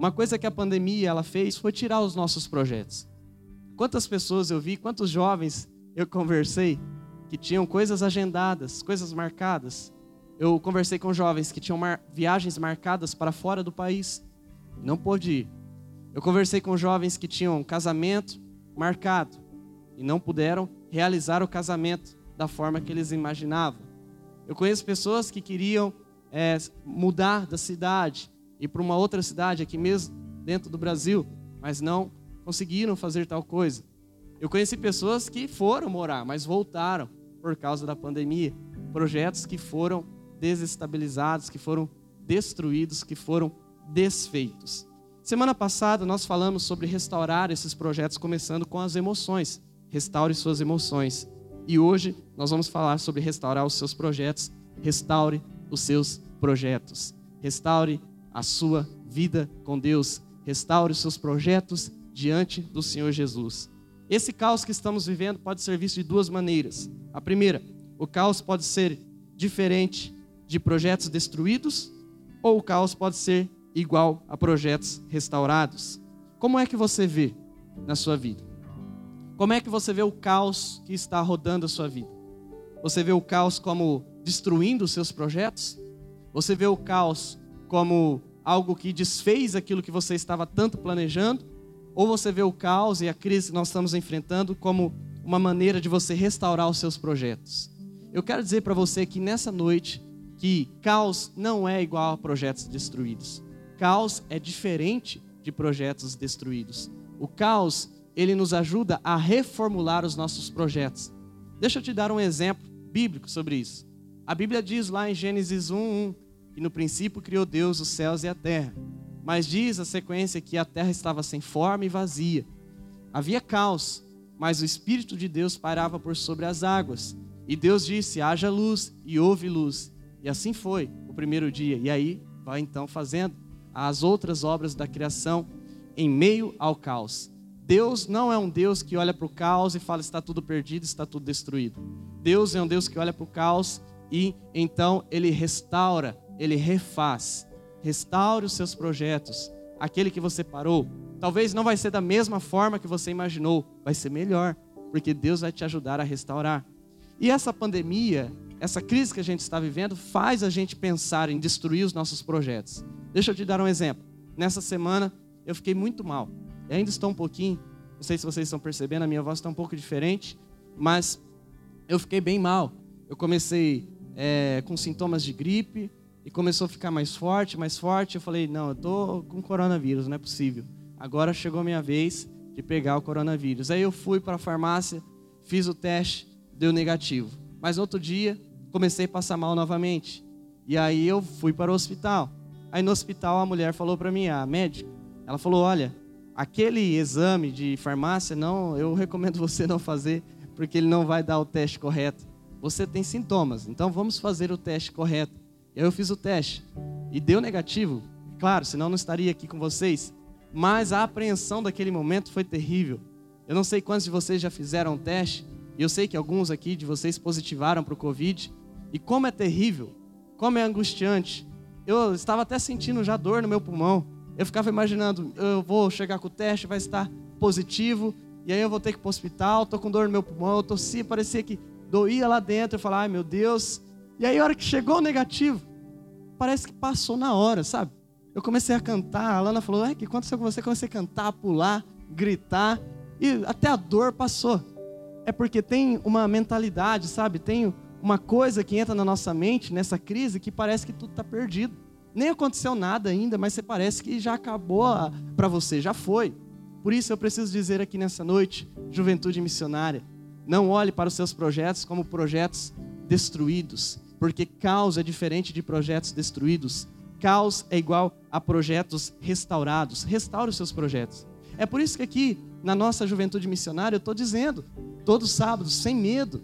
Uma coisa que a pandemia ela fez foi tirar os nossos projetos. Quantas pessoas eu vi, quantos jovens eu conversei que tinham coisas agendadas, coisas marcadas. Eu conversei com jovens que tinham mar viagens marcadas para fora do país, não pôde ir. Eu conversei com jovens que tinham casamento marcado e não puderam realizar o casamento da forma que eles imaginavam. Eu conheço pessoas que queriam é, mudar da cidade, ir para uma outra cidade aqui mesmo dentro do Brasil, mas não conseguiram fazer tal coisa. Eu conheci pessoas que foram morar, mas voltaram por causa da pandemia. Projetos que foram desestabilizados, que foram destruídos, que foram desfeitos. Semana passada nós falamos sobre restaurar esses projetos, começando com as emoções. Restaure suas emoções. E hoje nós vamos falar sobre restaurar os seus projetos. Restaure os seus projetos. Restaure a sua vida com Deus. Restaure os seus projetos diante do Senhor Jesus. Esse caos que estamos vivendo pode ser visto de duas maneiras. A primeira, o caos pode ser diferente de projetos destruídos, ou o caos pode ser igual a projetos restaurados. Como é que você vê na sua vida? Como é que você vê o caos que está rodando a sua vida? Você vê o caos como destruindo os seus projetos? Você vê o caos como algo que desfez aquilo que você estava tanto planejando? Ou você vê o caos e a crise que nós estamos enfrentando como uma maneira de você restaurar os seus projetos? Eu quero dizer para você que nessa noite que caos não é igual a projetos destruídos. Caos é diferente de projetos destruídos. O caos, ele nos ajuda a reformular os nossos projetos. Deixa eu te dar um exemplo bíblico sobre isso. A Bíblia diz lá em Gênesis 1:1 que no princípio criou Deus os céus e a terra. Mas diz a sequência que a terra estava sem forma e vazia. Havia caos, mas o Espírito de Deus pairava por sobre as águas. E Deus disse: haja luz, e houve luz. E assim foi o primeiro dia. E aí vai então fazendo as outras obras da criação em meio ao caos. Deus não é um Deus que olha para o caos e fala está tudo perdido, está tudo destruído. Deus é um Deus que olha para o caos e então ele restaura, ele refaz. Restaure os seus projetos. Aquele que você parou, talvez não vai ser da mesma forma que você imaginou, vai ser melhor, porque Deus vai te ajudar a restaurar. E essa pandemia, essa crise que a gente está vivendo, faz a gente pensar em destruir os nossos projetos. Deixa eu te dar um exemplo. Nessa semana eu fiquei muito mal. Eu ainda estou um pouquinho, não sei se vocês estão percebendo, a minha voz está um pouco diferente, mas eu fiquei bem mal. Eu comecei é, com sintomas de gripe, e começou a ficar mais forte, mais forte. Eu falei: não, eu tô com coronavírus, não é possível. Agora chegou a minha vez de pegar o coronavírus. Aí eu fui para a farmácia, fiz o teste, deu negativo. Mas outro dia comecei a passar mal novamente. E aí eu fui para o hospital. Aí no hospital a mulher falou para mim, a médica, ela falou: olha, aquele exame de farmácia não, eu recomendo você não fazer, porque ele não vai dar o teste correto. Você tem sintomas, então vamos fazer o teste correto. E aí eu fiz o teste e deu negativo. Claro, senão eu não estaria aqui com vocês. Mas a apreensão daquele momento foi terrível. Eu não sei quantos de vocês já fizeram o teste, e eu sei que alguns aqui de vocês positivaram para o Covid. E como é terrível, como é angustiante. Eu estava até sentindo já dor no meu pulmão. Eu ficava imaginando, eu vou chegar com o teste, vai estar positivo, e aí eu vou ter que ir para o hospital, estou com dor no meu pulmão, eu tossia, parecia que doía lá dentro. Eu falava, ai meu Deus, e aí, a hora que chegou o negativo, parece que passou na hora, sabe? Eu comecei a cantar, a Lana falou: é, que aconteceu com você? Eu comecei a cantar, pular, gritar, e até a dor passou. É porque tem uma mentalidade, sabe? Tem uma coisa que entra na nossa mente nessa crise que parece que tudo está perdido. Nem aconteceu nada ainda, mas você parece que já acabou para você, já foi. Por isso eu preciso dizer aqui nessa noite, juventude missionária, não olhe para os seus projetos como projetos destruídos porque caos é diferente de projetos destruídos. Caos é igual a projetos restaurados. Restaure os seus projetos. É por isso que aqui, na nossa juventude missionária, eu estou dizendo, todos sábados, sem medo,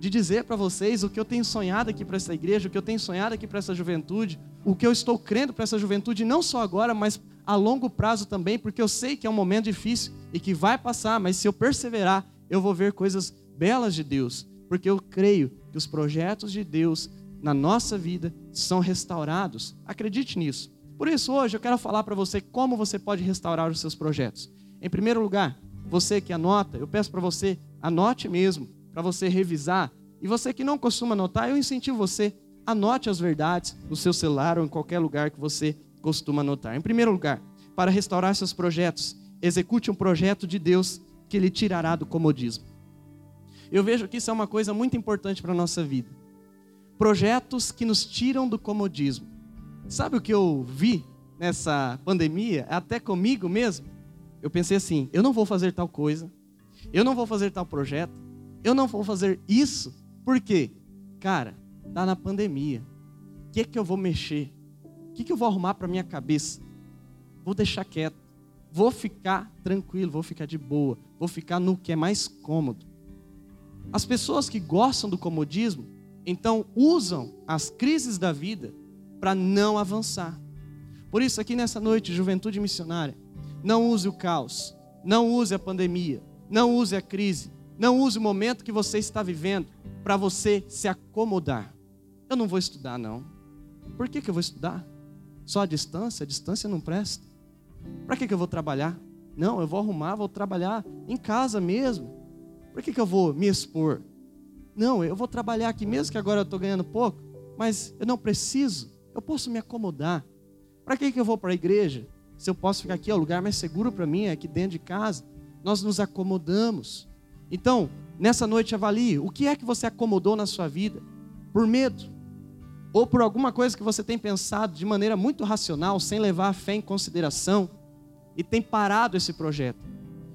de dizer para vocês o que eu tenho sonhado aqui para essa igreja, o que eu tenho sonhado aqui para essa juventude, o que eu estou crendo para essa juventude, não só agora, mas a longo prazo também, porque eu sei que é um momento difícil e que vai passar, mas se eu perseverar, eu vou ver coisas belas de Deus, porque eu creio que os projetos de Deus na nossa vida são restaurados. Acredite nisso. Por isso, hoje eu quero falar para você como você pode restaurar os seus projetos. Em primeiro lugar, você que anota, eu peço para você, anote mesmo, para você revisar. E você que não costuma anotar, eu incentivo você, anote as verdades no seu celular ou em qualquer lugar que você costuma anotar. Em primeiro lugar, para restaurar seus projetos, execute um projeto de Deus que lhe tirará do comodismo. Eu vejo que isso é uma coisa muito importante para a nossa vida. Projetos que nos tiram do comodismo. Sabe o que eu vi nessa pandemia, até comigo mesmo? Eu pensei assim: eu não vou fazer tal coisa, eu não vou fazer tal projeto, eu não vou fazer isso. Por quê? Cara, tá na pandemia. O que é que eu vou mexer? O que, que eu vou arrumar para minha cabeça? Vou deixar quieto. Vou ficar tranquilo, vou ficar de boa, vou ficar no que é mais cômodo. As pessoas que gostam do comodismo, então usam as crises da vida para não avançar. Por isso, aqui nessa noite, juventude missionária, não use o caos, não use a pandemia, não use a crise, não use o momento que você está vivendo para você se acomodar. Eu não vou estudar, não. Por que, que eu vou estudar? Só a distância? A distância não presta. Para que, que eu vou trabalhar? Não, eu vou arrumar, vou trabalhar em casa mesmo. Por que, que eu vou me expor? Não, eu vou trabalhar aqui mesmo que agora eu estou ganhando pouco, mas eu não preciso, eu posso me acomodar. Para que, que eu vou para a igreja? Se eu posso ficar aqui, é o lugar mais seguro para mim, é aqui dentro de casa. Nós nos acomodamos. Então, nessa noite avalie o que é que você acomodou na sua vida por medo ou por alguma coisa que você tem pensado de maneira muito racional, sem levar a fé em consideração e tem parado esse projeto.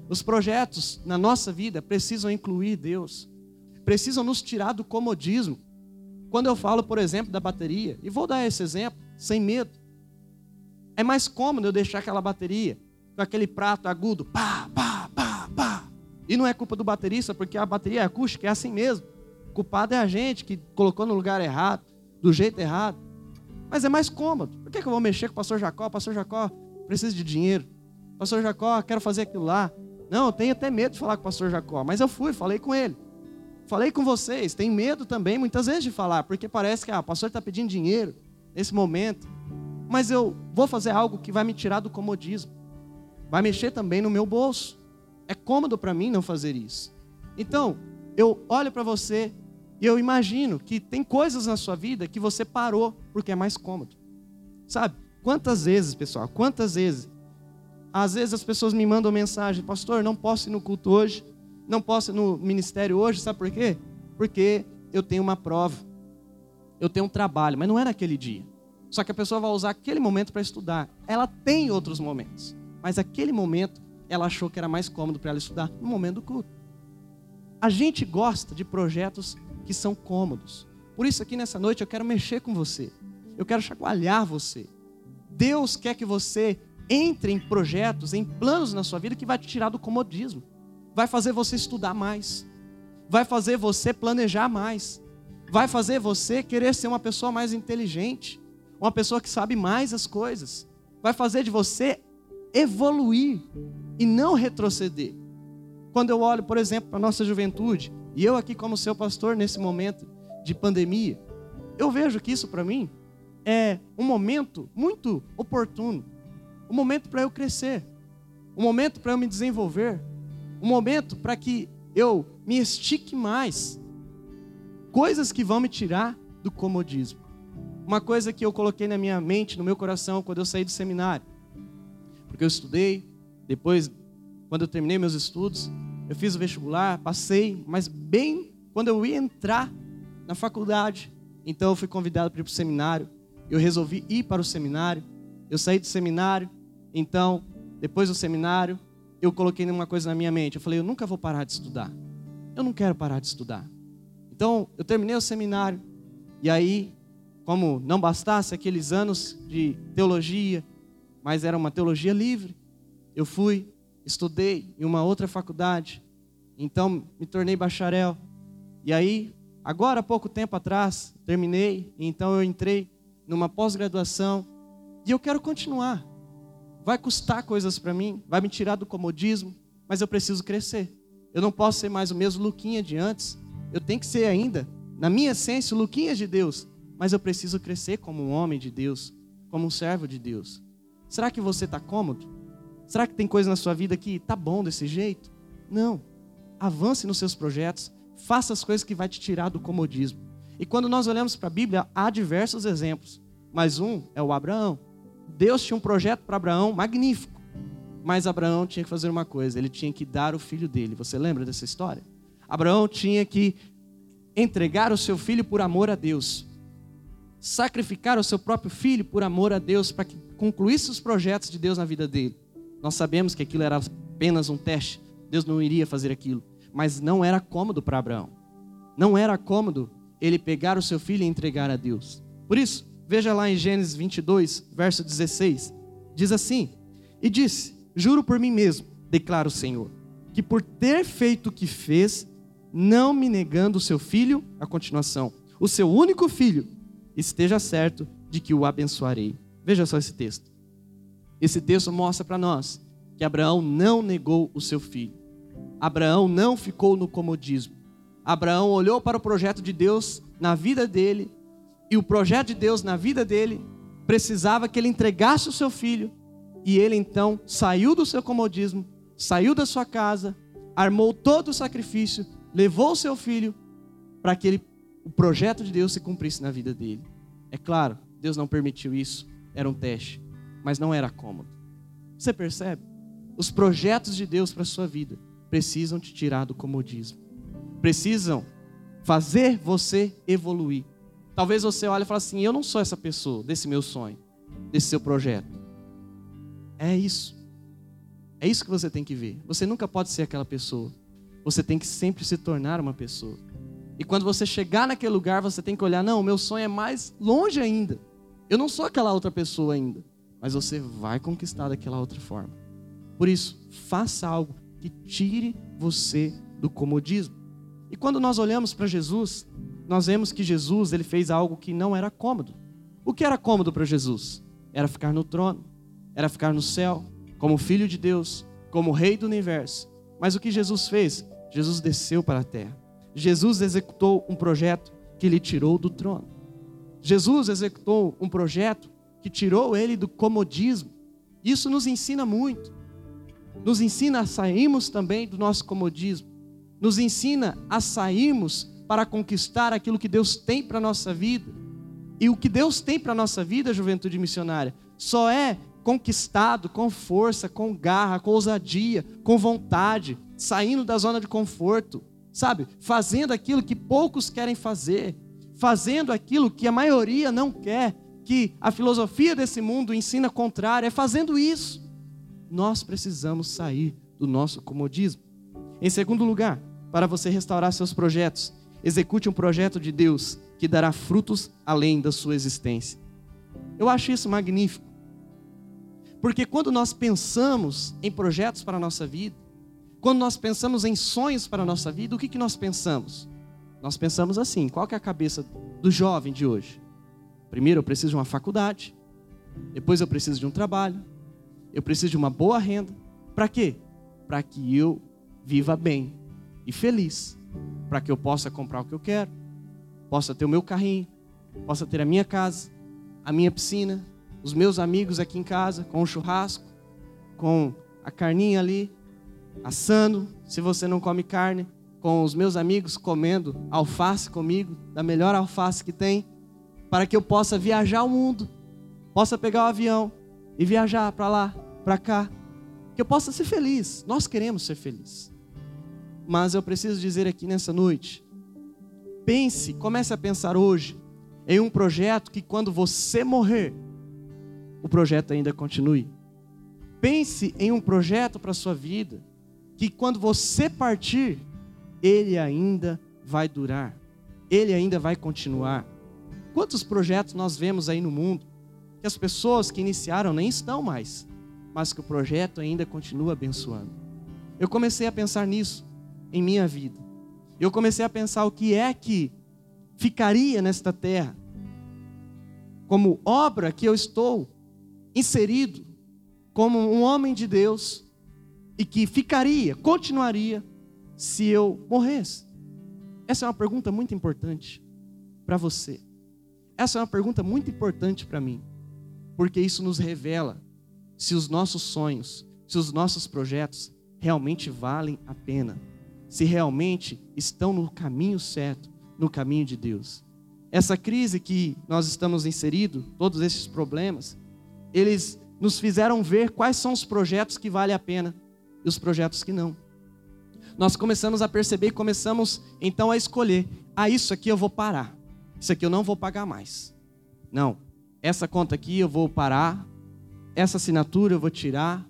Os projetos na nossa vida precisam incluir Deus, precisam nos tirar do comodismo. Quando eu falo, por exemplo, da bateria, e vou dar esse exemplo, sem medo, é mais cômodo eu deixar aquela bateria com aquele prato agudo, pá, pá, pá, pá. E não é culpa do baterista, porque a bateria acústica é assim mesmo. O culpado é a gente que colocou no lugar errado, do jeito errado. Mas é mais cômodo. Por que, que eu vou mexer com o pastor Jacó? Pastor Jacó precisa de dinheiro. Pastor Jacó, quero fazer aquilo lá. Não, eu tenho até medo de falar com o pastor Jacó, mas eu fui, falei com ele. Falei com vocês, tem medo também muitas vezes de falar, porque parece que ah, o pastor está pedindo dinheiro nesse momento. Mas eu vou fazer algo que vai me tirar do comodismo. Vai mexer também no meu bolso. É cômodo para mim não fazer isso. Então, eu olho para você e eu imagino que tem coisas na sua vida que você parou porque é mais cômodo. Sabe? Quantas vezes, pessoal, quantas vezes às vezes as pessoas me mandam mensagem, pastor, não posso ir no culto hoje, não posso ir no ministério hoje, sabe por quê? Porque eu tenho uma prova, eu tenho um trabalho, mas não é naquele dia. Só que a pessoa vai usar aquele momento para estudar. Ela tem outros momentos, mas aquele momento ela achou que era mais cômodo para ela estudar no momento do culto. A gente gosta de projetos que são cômodos. Por isso aqui nessa noite eu quero mexer com você. Eu quero chacoalhar você. Deus quer que você entre em projetos, em planos na sua vida que vai te tirar do comodismo. Vai fazer você estudar mais. Vai fazer você planejar mais. Vai fazer você querer ser uma pessoa mais inteligente, uma pessoa que sabe mais as coisas. Vai fazer de você evoluir e não retroceder. Quando eu olho, por exemplo, para a nossa juventude, e eu aqui como seu pastor nesse momento de pandemia, eu vejo que isso para mim é um momento muito oportuno um momento para eu crescer, um momento para eu me desenvolver, um momento para que eu me estique mais. Coisas que vão me tirar do comodismo. Uma coisa que eu coloquei na minha mente, no meu coração, quando eu saí do seminário. Porque eu estudei, depois, quando eu terminei meus estudos, eu fiz o vestibular, passei, mas bem quando eu ia entrar na faculdade, então eu fui convidado para ir para o seminário. Eu resolvi ir para o seminário. Eu saí do seminário, então, depois do seminário, eu coloquei uma coisa na minha mente. Eu falei, eu nunca vou parar de estudar. Eu não quero parar de estudar. Então, eu terminei o seminário. E aí, como não bastasse aqueles anos de teologia, mas era uma teologia livre, eu fui, estudei em uma outra faculdade. Então, me tornei bacharel. E aí, agora há pouco tempo atrás, terminei. Então, eu entrei numa pós-graduação. E eu quero continuar vai custar coisas para mim, vai me tirar do comodismo, mas eu preciso crescer. Eu não posso ser mais o mesmo Luquinha de antes. Eu tenho que ser ainda, na minha essência, o Luquinha de Deus. Mas eu preciso crescer como um homem de Deus, como um servo de Deus? Será que você está cômodo? Será que tem coisa na sua vida que tá bom desse jeito? Não. Avance nos seus projetos, faça as coisas que vai te tirar do comodismo. E quando nós olhamos para a Bíblia, há diversos exemplos, mas um é o Abraão. Deus tinha um projeto para Abraão magnífico, mas Abraão tinha que fazer uma coisa, ele tinha que dar o filho dele. Você lembra dessa história? Abraão tinha que entregar o seu filho por amor a Deus, sacrificar o seu próprio filho por amor a Deus para que concluísse os projetos de Deus na vida dele. Nós sabemos que aquilo era apenas um teste, Deus não iria fazer aquilo, mas não era cômodo para Abraão. Não era cômodo ele pegar o seu filho e entregar a Deus. Por isso, veja lá em Gênesis 22, verso 16, diz assim: E disse: Juro por mim mesmo, declara o Senhor, que por ter feito o que fez, não me negando o seu filho, a continuação, o seu único filho, esteja certo de que o abençoarei. Veja só esse texto. Esse texto mostra para nós que Abraão não negou o seu filho. Abraão não ficou no comodismo. Abraão olhou para o projeto de Deus na vida dele, e o projeto de Deus na vida dele precisava que ele entregasse o seu filho, e ele então saiu do seu comodismo, saiu da sua casa, armou todo o sacrifício, levou o seu filho para que ele, o projeto de Deus se cumprisse na vida dele. É claro, Deus não permitiu isso, era um teste mas não era cômodo. Você percebe? Os projetos de Deus para a sua vida precisam te tirar do comodismo. Precisam fazer você evoluir. Talvez você olhe e fale assim: eu não sou essa pessoa desse meu sonho, desse seu projeto. É isso. É isso que você tem que ver. Você nunca pode ser aquela pessoa. Você tem que sempre se tornar uma pessoa. E quando você chegar naquele lugar, você tem que olhar: não, o meu sonho é mais longe ainda. Eu não sou aquela outra pessoa ainda mas você vai conquistar daquela outra forma. Por isso, faça algo que tire você do comodismo. E quando nós olhamos para Jesus, nós vemos que Jesus ele fez algo que não era cômodo. O que era cômodo para Jesus? Era ficar no trono, era ficar no céu, como filho de Deus, como rei do universo. Mas o que Jesus fez? Jesus desceu para a terra. Jesus executou um projeto que lhe tirou do trono. Jesus executou um projeto que tirou ele do comodismo. Isso nos ensina muito. Nos ensina a sairmos também do nosso comodismo. Nos ensina a sairmos para conquistar aquilo que Deus tem para a nossa vida. E o que Deus tem para a nossa vida, juventude missionária, só é conquistado com força, com garra, com ousadia, com vontade, saindo da zona de conforto, sabe? Fazendo aquilo que poucos querem fazer, fazendo aquilo que a maioria não quer, que a filosofia desse mundo ensina contrário, é fazendo isso. Nós precisamos sair do nosso comodismo. Em segundo lugar, para você restaurar seus projetos, execute um projeto de Deus que dará frutos além da sua existência. Eu acho isso magnífico. Porque quando nós pensamos em projetos para a nossa vida, quando nós pensamos em sonhos para a nossa vida, o que, que nós pensamos? Nós pensamos assim: qual que é a cabeça do jovem de hoje? Primeiro eu preciso de uma faculdade, depois eu preciso de um trabalho, eu preciso de uma boa renda. Para quê? Para que eu viva bem e feliz, para que eu possa comprar o que eu quero, possa ter o meu carrinho, possa ter a minha casa, a minha piscina, os meus amigos aqui em casa, com o churrasco, com a carninha ali, assando, se você não come carne, com os meus amigos comendo alface comigo, da melhor alface que tem para que eu possa viajar o mundo, possa pegar o avião e viajar para lá, para cá, que eu possa ser feliz. Nós queremos ser felizes. Mas eu preciso dizer aqui nessa noite, pense, comece a pensar hoje em um projeto que quando você morrer, o projeto ainda continue. Pense em um projeto para a sua vida que quando você partir, ele ainda vai durar, ele ainda vai continuar. Quantos projetos nós vemos aí no mundo que as pessoas que iniciaram nem estão mais, mas que o projeto ainda continua abençoando? Eu comecei a pensar nisso em minha vida. Eu comecei a pensar o que é que ficaria nesta terra como obra que eu estou inserido como um homem de Deus e que ficaria, continuaria se eu morresse. Essa é uma pergunta muito importante para você. Essa é uma pergunta muito importante para mim. porque isso nos revela se os nossos sonhos, se os nossos projetos realmente valem a pena, se realmente estão no caminho certo, no caminho de Deus. Essa crise que nós estamos inseridos, todos esses problemas, eles nos fizeram ver quais são os projetos que valem a pena e os projetos que não. Nós começamos a perceber e começamos então a escolher: ah, isso aqui eu vou parar, isso aqui eu não vou pagar mais. Não, essa conta aqui eu vou parar, essa assinatura eu vou tirar,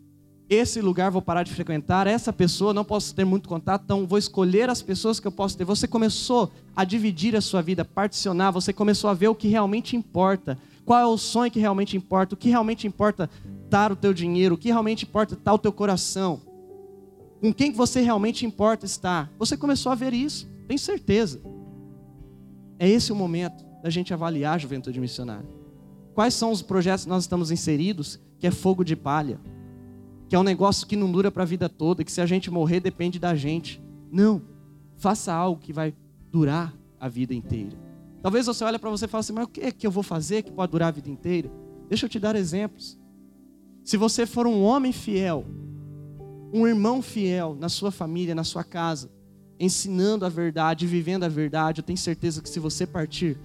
esse lugar vou parar de frequentar, essa pessoa não posso ter muito contato, então vou escolher as pessoas que eu posso ter. Você começou a dividir a sua vida, particionar, você começou a ver o que realmente importa, qual é o sonho que realmente importa, o que realmente importa dar o teu dinheiro, o que realmente importa estar o teu coração, com quem você realmente importa estar. Você começou a ver isso, tenho certeza. É esse o momento da gente avaliar a juventude missionária. Quais são os projetos que nós estamos inseridos que é fogo de palha? Que é um negócio que não dura para a vida toda, que se a gente morrer depende da gente. Não. Faça algo que vai durar a vida inteira. Talvez você olhe para você e fale assim, mas o que é que eu vou fazer que pode durar a vida inteira? Deixa eu te dar exemplos. Se você for um homem fiel, um irmão fiel na sua família, na sua casa, ensinando a verdade, vivendo a verdade, eu tenho certeza que se você partir,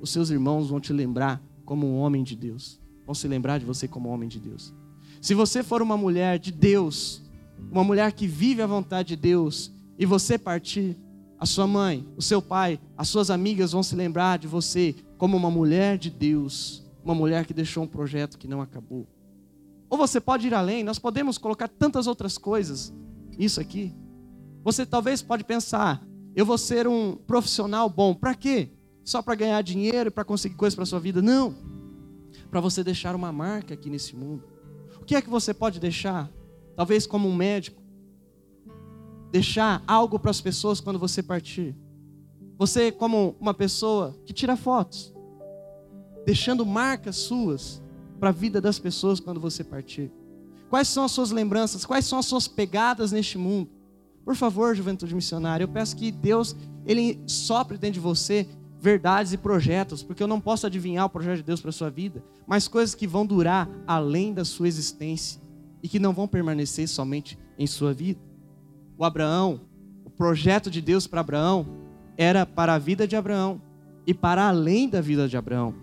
os seus irmãos vão te lembrar como um homem de Deus. Vão se lembrar de você como um homem de Deus. Se você for uma mulher de Deus, uma mulher que vive a vontade de Deus, e você partir, a sua mãe, o seu pai, as suas amigas vão se lembrar de você como uma mulher de Deus, uma mulher que deixou um projeto que não acabou. Ou você pode ir além, nós podemos colocar tantas outras coisas isso aqui. Você talvez pode pensar, eu vou ser um profissional bom, para quê? Só para ganhar dinheiro e para conseguir coisas para sua vida? Não. Para você deixar uma marca aqui nesse mundo que é que você pode deixar? Talvez como um médico. Deixar algo para as pessoas quando você partir. Você, como uma pessoa que tira fotos, deixando marcas suas para a vida das pessoas quando você partir. Quais são as suas lembranças? Quais são as suas pegadas neste mundo? Por favor, juventude missionária, eu peço que Deus ele sopre dentro de você verdades e projetos, porque eu não posso adivinhar o projeto de Deus para a sua vida, mas coisas que vão durar além da sua existência e que não vão permanecer somente em sua vida. O Abraão, o projeto de Deus para Abraão era para a vida de Abraão e para além da vida de Abraão.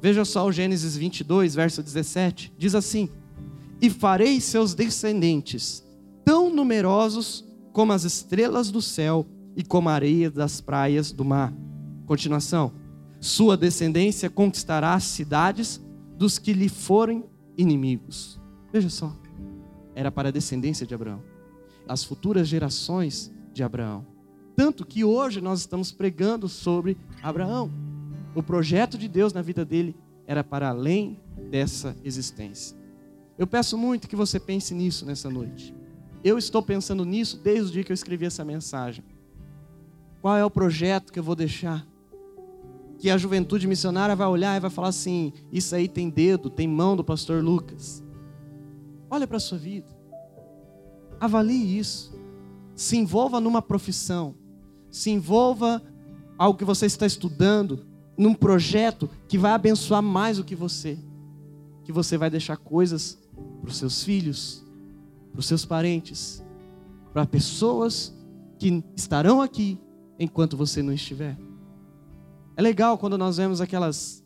Veja só o Gênesis 22, verso 17, diz assim: E farei seus descendentes tão numerosos como as estrelas do céu e como a areia das praias do mar. Continuação. Sua descendência conquistará as cidades dos que lhe forem inimigos. Veja só. Era para a descendência de Abraão. As futuras gerações de Abraão. Tanto que hoje nós estamos pregando sobre Abraão. O projeto de Deus na vida dele era para além dessa existência. Eu peço muito que você pense nisso nessa noite. Eu estou pensando nisso desde o dia que eu escrevi essa mensagem. Qual é o projeto que eu vou deixar que a juventude missionária vai olhar e vai falar assim: Isso aí tem dedo, tem mão do pastor Lucas. Olha para a sua vida, avalie isso, se envolva numa profissão, se envolva algo que você está estudando, num projeto que vai abençoar mais do que você, que você vai deixar coisas para os seus filhos, para os seus parentes, para pessoas que estarão aqui enquanto você não estiver. É legal quando nós vemos aquelas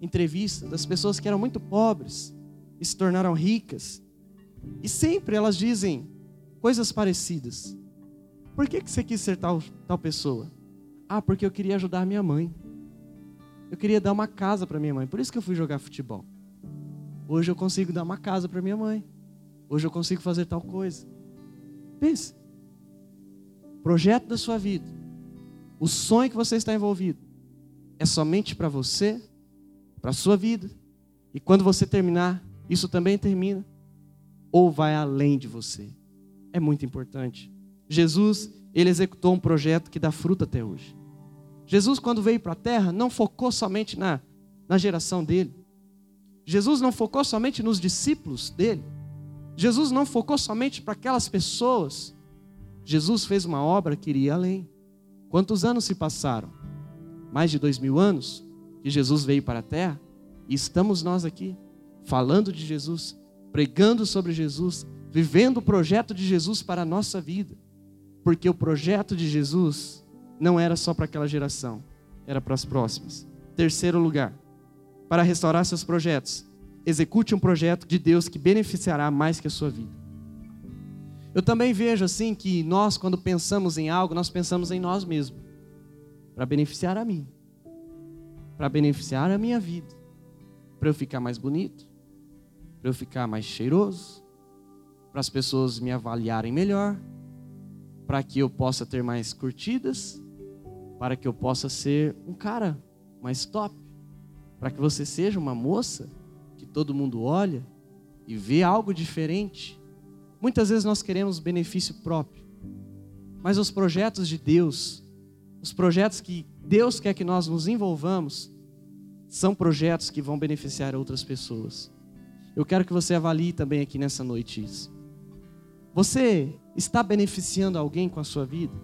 entrevistas das pessoas que eram muito pobres e se tornaram ricas. E sempre elas dizem coisas parecidas. Por que, que você quis ser tal, tal pessoa? Ah, porque eu queria ajudar minha mãe. Eu queria dar uma casa para minha mãe. Por isso que eu fui jogar futebol. Hoje eu consigo dar uma casa para minha mãe. Hoje eu consigo fazer tal coisa. Pense. Projeto da sua vida. O sonho que você está envolvido é somente para você, para a sua vida. E quando você terminar, isso também termina. Ou vai além de você. É muito importante. Jesus, ele executou um projeto que dá fruto até hoje. Jesus, quando veio para a terra, não focou somente na, na geração dele. Jesus não focou somente nos discípulos dele. Jesus não focou somente para aquelas pessoas. Jesus fez uma obra que iria além. Quantos anos se passaram? Mais de dois mil anos que Jesus veio para a terra, e estamos nós aqui, falando de Jesus, pregando sobre Jesus, vivendo o projeto de Jesus para a nossa vida. Porque o projeto de Jesus não era só para aquela geração, era para as próximas. Terceiro lugar, para restaurar seus projetos, execute um projeto de Deus que beneficiará mais que a sua vida. Eu também vejo assim que nós, quando pensamos em algo, nós pensamos em nós mesmos, para beneficiar a mim, para beneficiar a minha vida, para eu ficar mais bonito, para eu ficar mais cheiroso, para as pessoas me avaliarem melhor, para que eu possa ter mais curtidas, para que eu possa ser um cara mais top, para que você seja uma moça que todo mundo olha e vê algo diferente. Muitas vezes nós queremos benefício próprio, mas os projetos de Deus, os projetos que Deus quer que nós nos envolvamos, são projetos que vão beneficiar outras pessoas. Eu quero que você avalie também aqui nessa noite isso. Você está beneficiando alguém com a sua vida?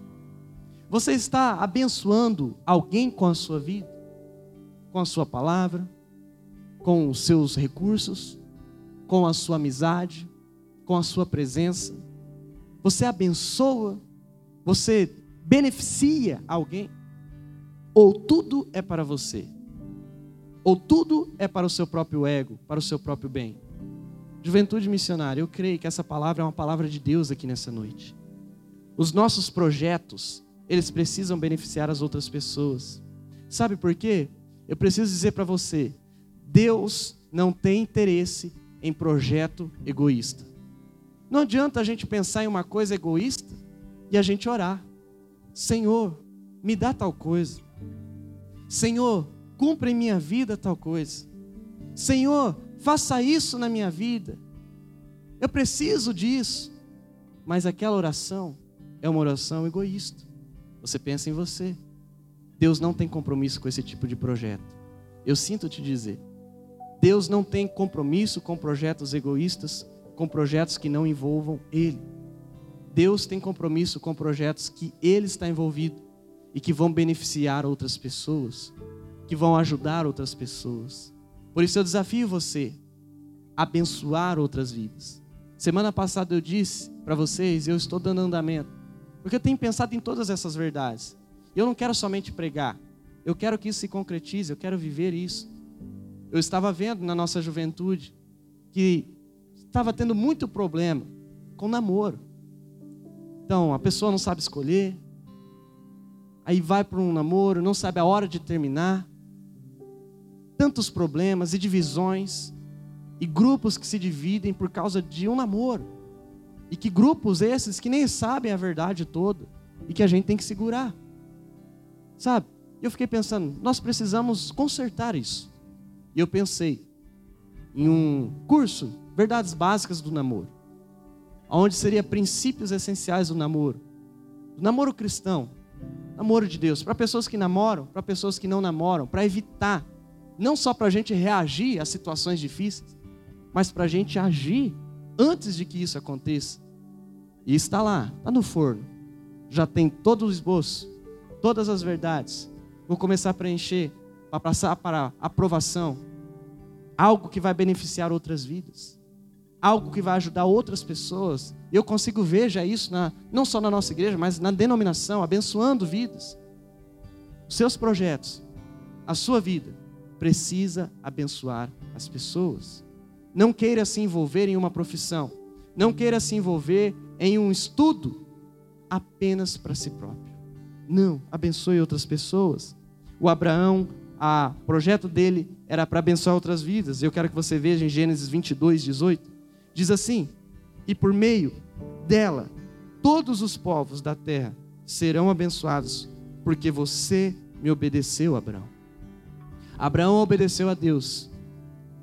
Você está abençoando alguém com a sua vida? Com a sua palavra? Com os seus recursos? Com a sua amizade? Com a sua presença? Você abençoa? Você beneficia alguém? Ou tudo é para você? Ou tudo é para o seu próprio ego, para o seu próprio bem? Juventude missionária, eu creio que essa palavra é uma palavra de Deus aqui nessa noite. Os nossos projetos, eles precisam beneficiar as outras pessoas. Sabe por quê? Eu preciso dizer para você: Deus não tem interesse em projeto egoísta. Não adianta a gente pensar em uma coisa egoísta e a gente orar. Senhor, me dá tal coisa. Senhor, cumpra em minha vida tal coisa. Senhor, faça isso na minha vida. Eu preciso disso. Mas aquela oração é uma oração egoísta. Você pensa em você. Deus não tem compromisso com esse tipo de projeto. Eu sinto te dizer. Deus não tem compromisso com projetos egoístas, com projetos que não envolvam Ele. Deus tem compromisso com projetos que Ele está envolvido e que vão beneficiar outras pessoas que vão ajudar outras pessoas. Por isso eu desafio você a abençoar outras vidas. Semana passada eu disse para vocês, eu estou dando andamento, porque eu tenho pensado em todas essas verdades. Eu não quero somente pregar, eu quero que isso se concretize, eu quero viver isso. Eu estava vendo na nossa juventude que estava tendo muito problema com namoro. Então, a pessoa não sabe escolher, aí vai para um namoro, não sabe a hora de terminar, tantos problemas e divisões, e grupos que se dividem por causa de um namoro. E que grupos esses que nem sabem a verdade toda e que a gente tem que segurar. Sabe? Eu fiquei pensando, nós precisamos consertar isso. E eu pensei em um curso, Verdades Básicas do Namoro, onde seria princípios essenciais do namoro. Do namoro cristão, namoro de Deus, para pessoas que namoram, para pessoas que não namoram, para evitar não só para a gente reagir a situações difíceis, mas para a gente agir antes de que isso aconteça. E está lá, está no forno. Já tem todo o esboço, todas as verdades. Vou começar a preencher, para passar para aprovação. Algo que vai beneficiar outras vidas. Algo que vai ajudar outras pessoas. Eu consigo ver já isso, na, não só na nossa igreja, mas na denominação, abençoando vidas. Os seus projetos, a sua vida, precisa abençoar as pessoas. Não queira se envolver em uma profissão, não queira se envolver em um estudo apenas para si próprio. Não, abençoe outras pessoas. O Abraão, o projeto dele era para abençoar outras vidas. Eu quero que você veja em Gênesis 22, 18. Diz assim: E por meio dela, todos os povos da terra serão abençoados, porque você me obedeceu, Abraão. Abraão obedeceu a Deus.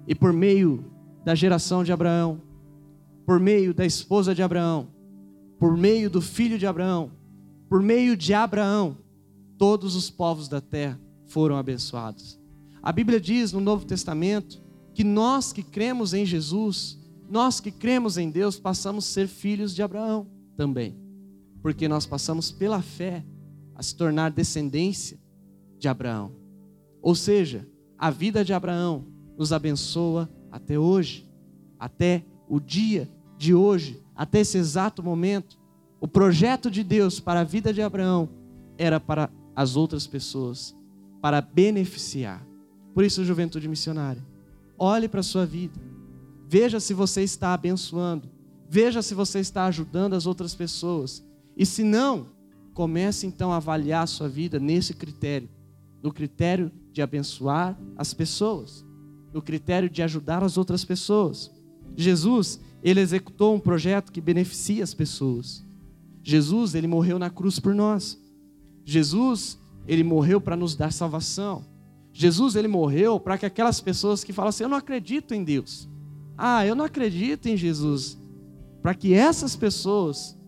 E por meio da geração de Abraão, por meio da esposa de Abraão, por meio do filho de Abraão, por meio de Abraão, todos os povos da terra foram abençoados. A Bíblia diz no Novo Testamento que nós que cremos em Jesus, nós que cremos em Deus, passamos a ser filhos de Abraão também, porque nós passamos pela fé a se tornar descendência de Abraão. Ou seja, a vida de Abraão nos abençoa até hoje, até o dia de hoje, até esse exato momento, o projeto de Deus para a vida de Abraão era para as outras pessoas, para beneficiar. Por isso, juventude missionária, olhe para a sua vida, veja se você está abençoando, veja se você está ajudando as outras pessoas. E se não, comece então a avaliar a sua vida nesse critério, no critério de abençoar as pessoas, no critério de ajudar as outras pessoas. Jesus, ele executou um projeto que beneficia as pessoas. Jesus, ele morreu na cruz por nós. Jesus, ele morreu para nos dar salvação. Jesus, ele morreu para que aquelas pessoas que falam assim: "Eu não acredito em Deus". Ah, eu não acredito em Jesus. Para que essas pessoas,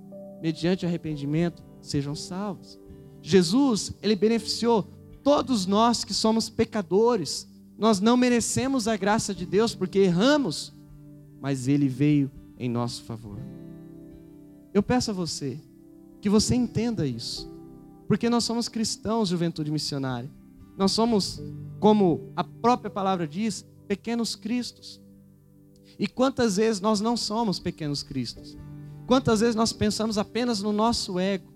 mediante arrependimento, sejam salvas. Jesus, ele beneficiou todos nós que somos pecadores. Nós não merecemos a graça de Deus porque erramos, mas ele veio em nosso favor. Eu peço a você que você entenda isso, porque nós somos cristãos, juventude missionária. Nós somos, como a própria palavra diz, pequenos cristos. E quantas vezes nós não somos pequenos cristos? Quantas vezes nós pensamos apenas no nosso ego?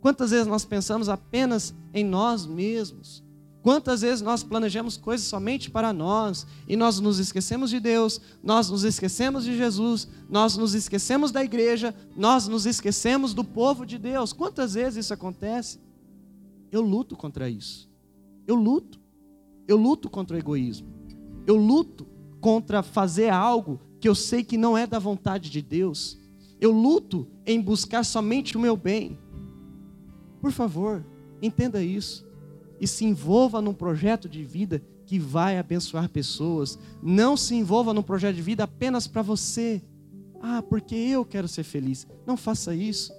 Quantas vezes nós pensamos apenas em nós mesmos? Quantas vezes nós planejamos coisas somente para nós e nós nos esquecemos de Deus, nós nos esquecemos de Jesus, nós nos esquecemos da igreja, nós nos esquecemos do povo de Deus? Quantas vezes isso acontece? Eu luto contra isso. Eu luto. Eu luto contra o egoísmo. Eu luto contra fazer algo que eu sei que não é da vontade de Deus. Eu luto em buscar somente o meu bem. Por favor, entenda isso e se envolva num projeto de vida que vai abençoar pessoas. Não se envolva num projeto de vida apenas para você. Ah, porque eu quero ser feliz. Não faça isso.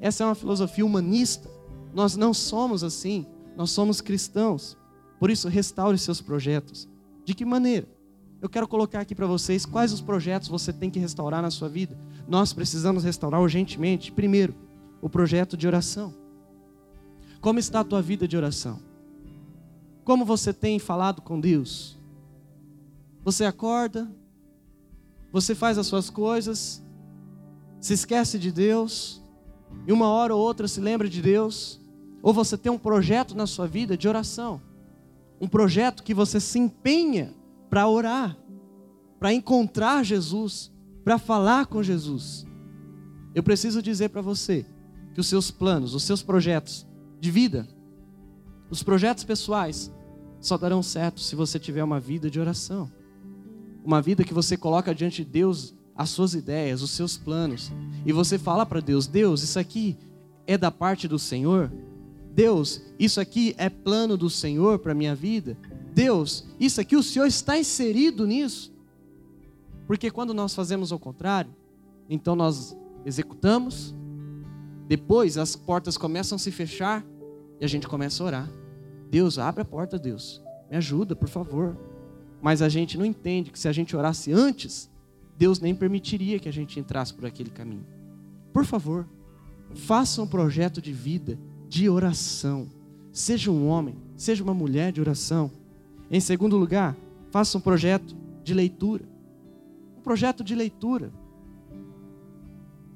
Essa é uma filosofia humanista. Nós não somos assim. Nós somos cristãos. Por isso, restaure seus projetos. De que maneira? Eu quero colocar aqui para vocês quais os projetos você tem que restaurar na sua vida. Nós precisamos restaurar urgentemente. Primeiro, o projeto de oração. Como está a tua vida de oração? Como você tem falado com Deus? Você acorda, você faz as suas coisas, se esquece de Deus, e uma hora ou outra se lembra de Deus, ou você tem um projeto na sua vida de oração, um projeto que você se empenha para orar, para encontrar Jesus, para falar com Jesus. Eu preciso dizer para você que os seus planos, os seus projetos de vida, os projetos pessoais só darão certo se você tiver uma vida de oração. Uma vida que você coloca diante de Deus as suas ideias, os seus planos. E você fala para Deus: Deus, isso aqui é da parte do Senhor? Deus, isso aqui é plano do Senhor para minha vida? Deus, isso aqui o Senhor está inserido nisso? Porque quando nós fazemos o contrário, então nós executamos, depois as portas começam a se fechar e a gente começa a orar. Deus, abre a porta, Deus. Me ajuda, por favor. Mas a gente não entende que se a gente orasse antes, Deus nem permitiria que a gente entrasse por aquele caminho. Por favor, faça um projeto de vida, de oração. Seja um homem, seja uma mulher de oração. Em segundo lugar, faça um projeto de leitura. Um projeto de leitura.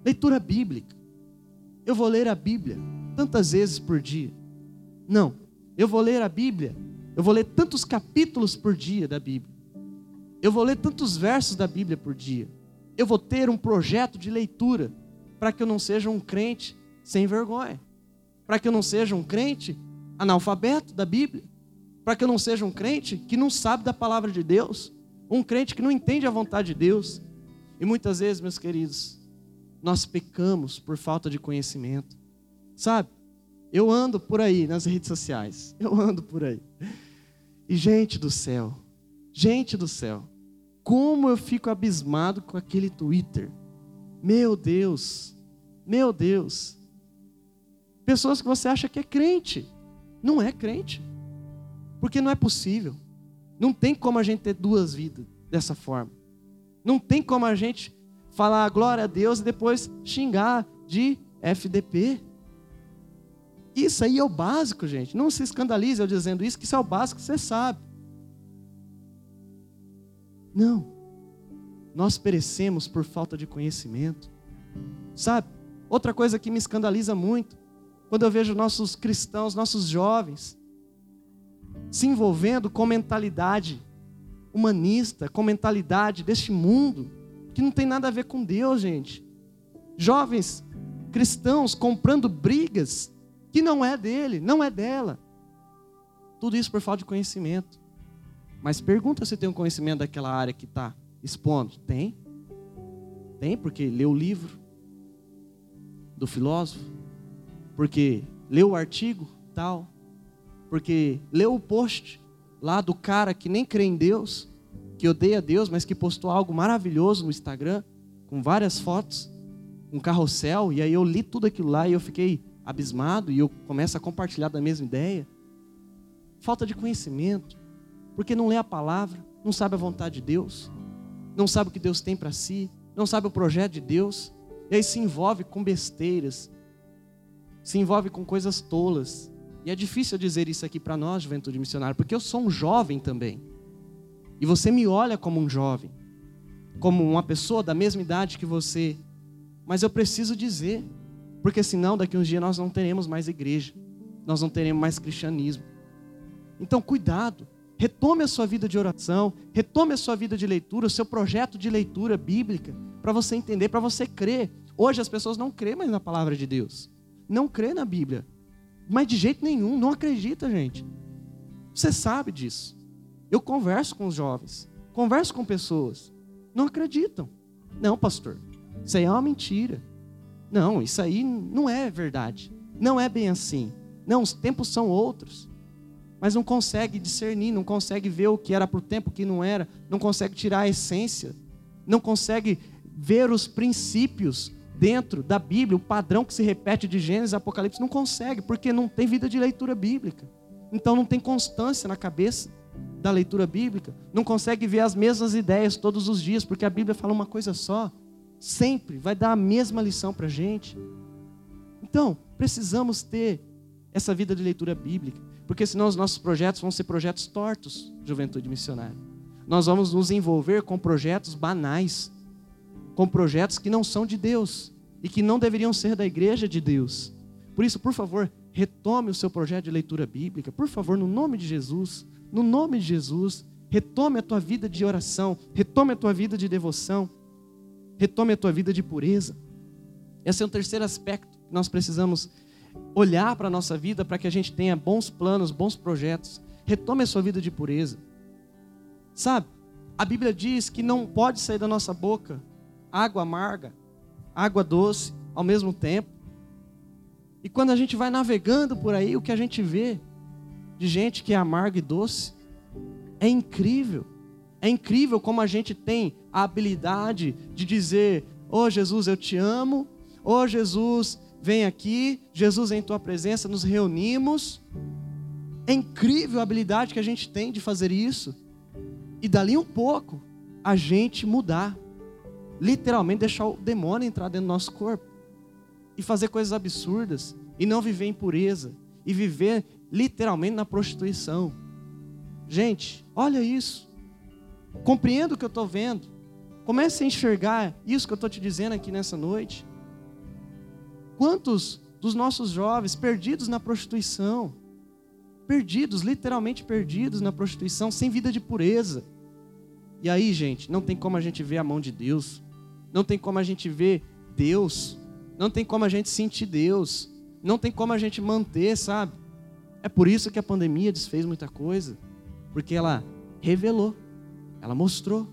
Leitura bíblica. Eu vou ler a Bíblia tantas vezes por dia. Não. Eu vou ler a Bíblia. Eu vou ler tantos capítulos por dia da Bíblia. Eu vou ler tantos versos da Bíblia por dia. Eu vou ter um projeto de leitura para que eu não seja um crente sem vergonha. Para que eu não seja um crente analfabeto da Bíblia. Para que eu não seja um crente que não sabe da palavra de Deus. Um crente que não entende a vontade de Deus. E muitas vezes, meus queridos, nós pecamos por falta de conhecimento. Sabe? Eu ando por aí nas redes sociais. Eu ando por aí. E gente do céu, gente do céu, como eu fico abismado com aquele Twitter. Meu Deus, meu Deus. Pessoas que você acha que é crente, não é crente. Porque não é possível. Não tem como a gente ter duas vidas dessa forma. Não tem como a gente falar glória a Deus e depois xingar de FDP. Isso aí é o básico, gente. Não se escandalize eu dizendo isso, que isso é o básico, você sabe. Não. nós perecemos por falta de conhecimento. Sabe? Outra coisa que me escandaliza muito, quando eu vejo nossos cristãos, nossos jovens, se envolvendo com mentalidade humanista, com mentalidade deste mundo, que não tem nada a ver com Deus, gente. Jovens cristãos comprando brigas que não é dele, não é dela. Tudo isso por falta de conhecimento. Mas pergunta se tem um conhecimento daquela área que está expondo. Tem. Tem, porque leu o livro do filósofo, porque leu o artigo tal, porque leu o post lá do cara que nem crê em Deus, que odeia Deus, mas que postou algo maravilhoso no Instagram, com várias fotos, um carrossel, e aí eu li tudo aquilo lá e eu fiquei abismado e eu começo a compartilhar da mesma ideia. Falta de conhecimento, porque não lê a palavra, não sabe a vontade de Deus, não sabe o que Deus tem para si, não sabe o projeto de Deus, e aí se envolve com besteiras, se envolve com coisas tolas, e é difícil dizer isso aqui para nós, juventude missionária, porque eu sou um jovem também. E você me olha como um jovem, como uma pessoa da mesma idade que você. Mas eu preciso dizer, porque senão daqui uns dias nós não teremos mais igreja, nós não teremos mais cristianismo. Então, cuidado, retome a sua vida de oração, retome a sua vida de leitura, o seu projeto de leitura bíblica, para você entender, para você crer. Hoje as pessoas não crêem mais na palavra de Deus, não crê na Bíblia. Mas de jeito nenhum, não acredita, gente. Você sabe disso. Eu converso com os jovens, converso com pessoas, não acreditam. Não, pastor, isso aí é uma mentira. Não, isso aí não é verdade. Não é bem assim. Não, os tempos são outros. Mas não consegue discernir, não consegue ver o que era para o tempo, o que não era, não consegue tirar a essência, não consegue ver os princípios dentro da Bíblia, o padrão que se repete de Gênesis e Apocalipse, não consegue, porque não tem vida de leitura bíblica. Então não tem constância na cabeça da leitura bíblica, não consegue ver as mesmas ideias todos os dias, porque a Bíblia fala uma coisa só, sempre vai dar a mesma lição para a gente. Então, precisamos ter essa vida de leitura bíblica, porque senão os nossos projetos vão ser projetos tortos, juventude missionária. Nós vamos nos envolver com projetos banais, com projetos que não são de Deus e que não deveriam ser da igreja de Deus. Por isso, por favor, retome o seu projeto de leitura bíblica, por favor, no nome de Jesus, no nome de Jesus, retome a tua vida de oração, retome a tua vida de devoção, retome a tua vida de pureza. Esse é um terceiro aspecto que nós precisamos olhar para a nossa vida para que a gente tenha bons planos, bons projetos. Retome a sua vida de pureza. Sabe, a Bíblia diz que não pode sair da nossa boca água amarga, água doce ao mesmo tempo. E quando a gente vai navegando por aí, o que a gente vê de gente que é amarga e doce é incrível. É incrível como a gente tem a habilidade de dizer: Oh Jesus, eu te amo. Oh Jesus, vem aqui. Jesus, em tua presença, nos reunimos. É incrível a habilidade que a gente tem de fazer isso. E dali um pouco, a gente mudar literalmente deixar o demônio entrar dentro do nosso corpo e fazer coisas absurdas e não viver em pureza e viver literalmente na prostituição. Gente, olha isso. Compreenda o que eu estou vendo. Comece a enxergar isso que eu estou te dizendo aqui nessa noite. Quantos dos nossos jovens perdidos na prostituição? Perdidos, literalmente perdidos na prostituição, sem vida de pureza. E aí, gente, não tem como a gente ver a mão de Deus não tem como a gente ver Deus, não tem como a gente sentir Deus, não tem como a gente manter, sabe? É por isso que a pandemia desfez muita coisa, porque ela revelou, ela mostrou,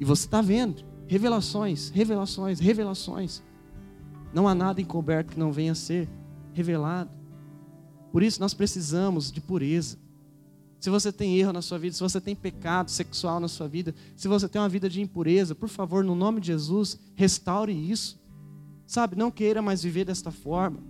e você está vendo revelações, revelações, revelações. Não há nada encoberto que não venha a ser revelado. Por isso nós precisamos de pureza. Se você tem erro na sua vida, se você tem pecado sexual na sua vida, se você tem uma vida de impureza, por favor, no nome de Jesus, restaure isso. Sabe, não queira mais viver desta forma.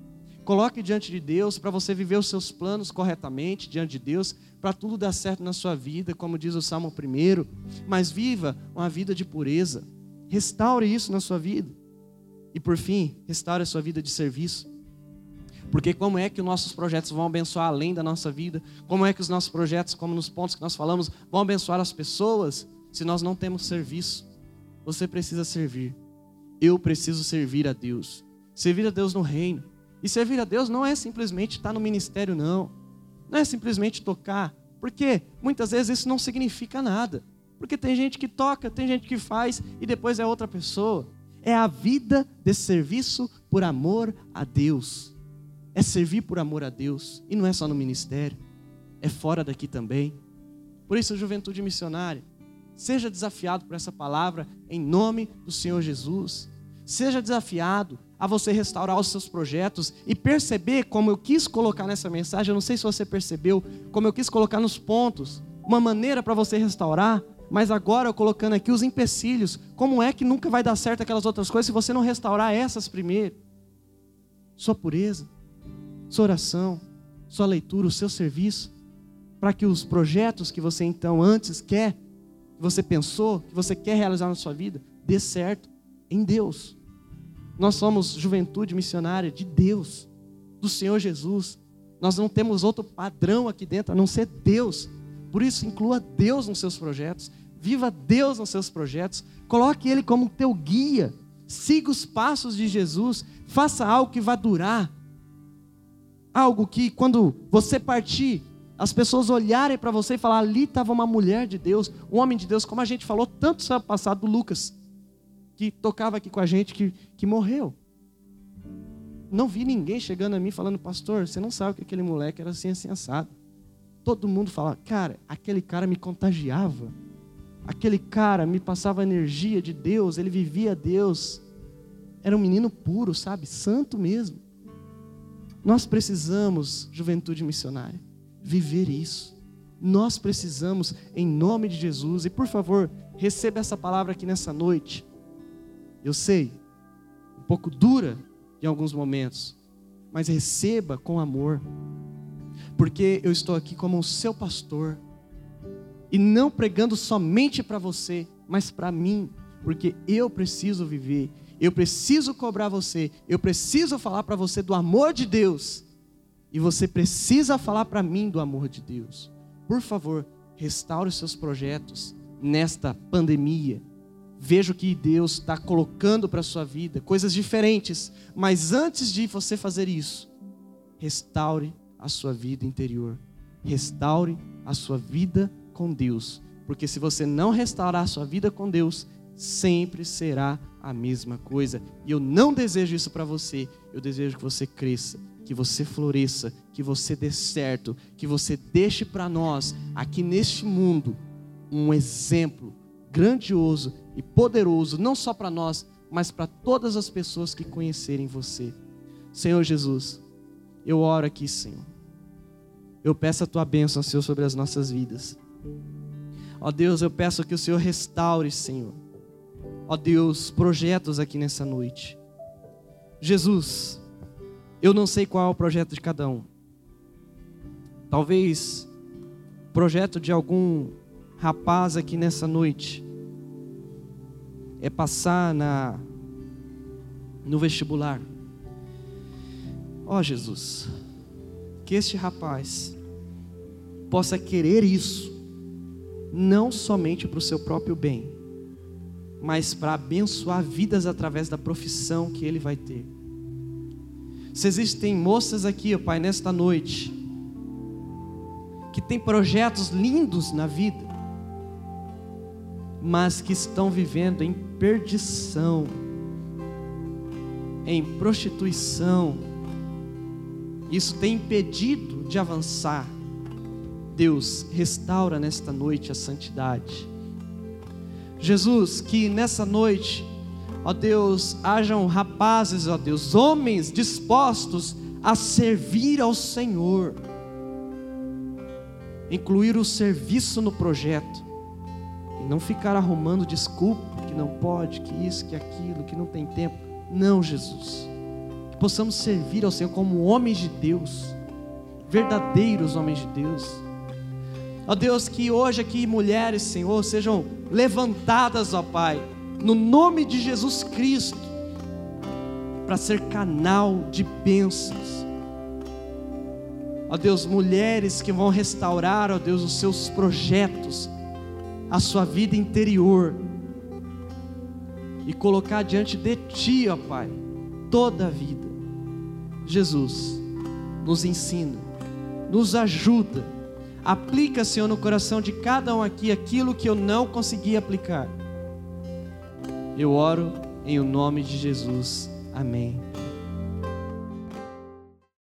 Coloque diante de Deus para você viver os seus planos corretamente diante de Deus, para tudo dar certo na sua vida, como diz o Salmo 1. Mas viva uma vida de pureza. Restaure isso na sua vida. E por fim, restaure a sua vida de serviço. Porque como é que os nossos projetos vão abençoar além da nossa vida? Como é que os nossos projetos, como nos pontos que nós falamos, vão abençoar as pessoas se nós não temos serviço? você precisa servir. Eu preciso servir a Deus. Servir a Deus no reino. E servir a Deus não é simplesmente estar no ministério, não. Não é simplesmente tocar. Porque muitas vezes isso não significa nada. Porque tem gente que toca, tem gente que faz e depois é outra pessoa. É a vida de serviço por amor a Deus. É servir por amor a Deus. E não é só no ministério, é fora daqui também. Por isso, juventude missionária, seja desafiado por essa palavra em nome do Senhor Jesus. Seja desafiado a você restaurar os seus projetos e perceber como eu quis colocar nessa mensagem, eu não sei se você percebeu, como eu quis colocar nos pontos, uma maneira para você restaurar, mas agora eu colocando aqui os empecilhos, como é que nunca vai dar certo aquelas outras coisas se você não restaurar essas primeiro? Sua pureza, sua oração, sua leitura, o seu serviço, para que os projetos que você então antes quer, que você pensou, que você quer realizar na sua vida, dê certo em Deus. Nós somos juventude missionária de Deus, do Senhor Jesus. Nós não temos outro padrão aqui dentro a não ser Deus. Por isso, inclua Deus nos seus projetos. Viva Deus nos seus projetos. Coloque Ele como teu guia. Siga os passos de Jesus. Faça algo que vá durar. Algo que, quando você partir, as pessoas olharem para você e falar: ali estava uma mulher de Deus, um homem de Deus, como a gente falou tanto no passado do Lucas que tocava aqui com a gente que, que morreu. Não vi ninguém chegando a mim falando, pastor, você não sabe que aquele moleque era assim, assim, assado. Todo mundo fala, cara, aquele cara me contagiava. Aquele cara me passava energia de Deus, ele vivia Deus. Era um menino puro, sabe? Santo mesmo. Nós precisamos, juventude missionária, viver isso. Nós precisamos, em nome de Jesus, e por favor, receba essa palavra aqui nessa noite. Eu sei, um pouco dura em alguns momentos, mas receba com amor, porque eu estou aqui como o seu pastor, e não pregando somente para você, mas para mim, porque eu preciso viver, eu preciso cobrar você, eu preciso falar para você do amor de Deus, e você precisa falar para mim do amor de Deus. Por favor, restaure os seus projetos nesta pandemia Veja o que Deus está colocando para a sua vida, coisas diferentes. Mas antes de você fazer isso, restaure a sua vida interior. Restaure a sua vida com Deus. Porque se você não restaurar a sua vida com Deus, sempre será a mesma coisa. E eu não desejo isso para você. Eu desejo que você cresça, que você floresça, que você dê certo, que você deixe para nós, aqui neste mundo, um exemplo grandioso e poderoso, não só para nós, mas para todas as pessoas que conhecerem você. Senhor Jesus, eu oro aqui, Senhor. Eu peço a tua bênção, Senhor, sobre as nossas vidas. Ó Deus, eu peço que o Senhor restaure, Senhor. Ó Deus, projetos aqui nessa noite. Jesus, eu não sei qual é o projeto de cada um. Talvez projeto de algum rapaz aqui nessa noite é passar na no vestibular. Ó oh, Jesus, que este rapaz possa querer isso, não somente para o seu próprio bem, mas para abençoar vidas através da profissão que ele vai ter. Se existem moças aqui, ó Pai, nesta noite, que têm projetos lindos na vida, mas que estão vivendo em perdição, em prostituição. Isso tem impedido de avançar. Deus, restaura nesta noite a santidade. Jesus, que nessa noite, ó Deus, hajam rapazes, ó Deus, homens dispostos a servir ao Senhor, incluir o serviço no projeto e não ficar arrumando desculpa que não pode, que isso, que aquilo, que não tem tempo. Não, Jesus. Que possamos servir ao Senhor como homens de Deus, verdadeiros homens de Deus. Ó Deus, que hoje aqui mulheres, Senhor, sejam levantadas, ó Pai, no nome de Jesus Cristo, para ser canal de bênçãos. Ó Deus, mulheres que vão restaurar, ó Deus, os seus projetos, a sua vida interior, e colocar diante de Ti, ó Pai, toda a vida. Jesus, nos ensina, nos ajuda, aplica, Senhor, no coração de cada um aqui aquilo que eu não consegui aplicar. Eu oro em o nome de Jesus. Amém.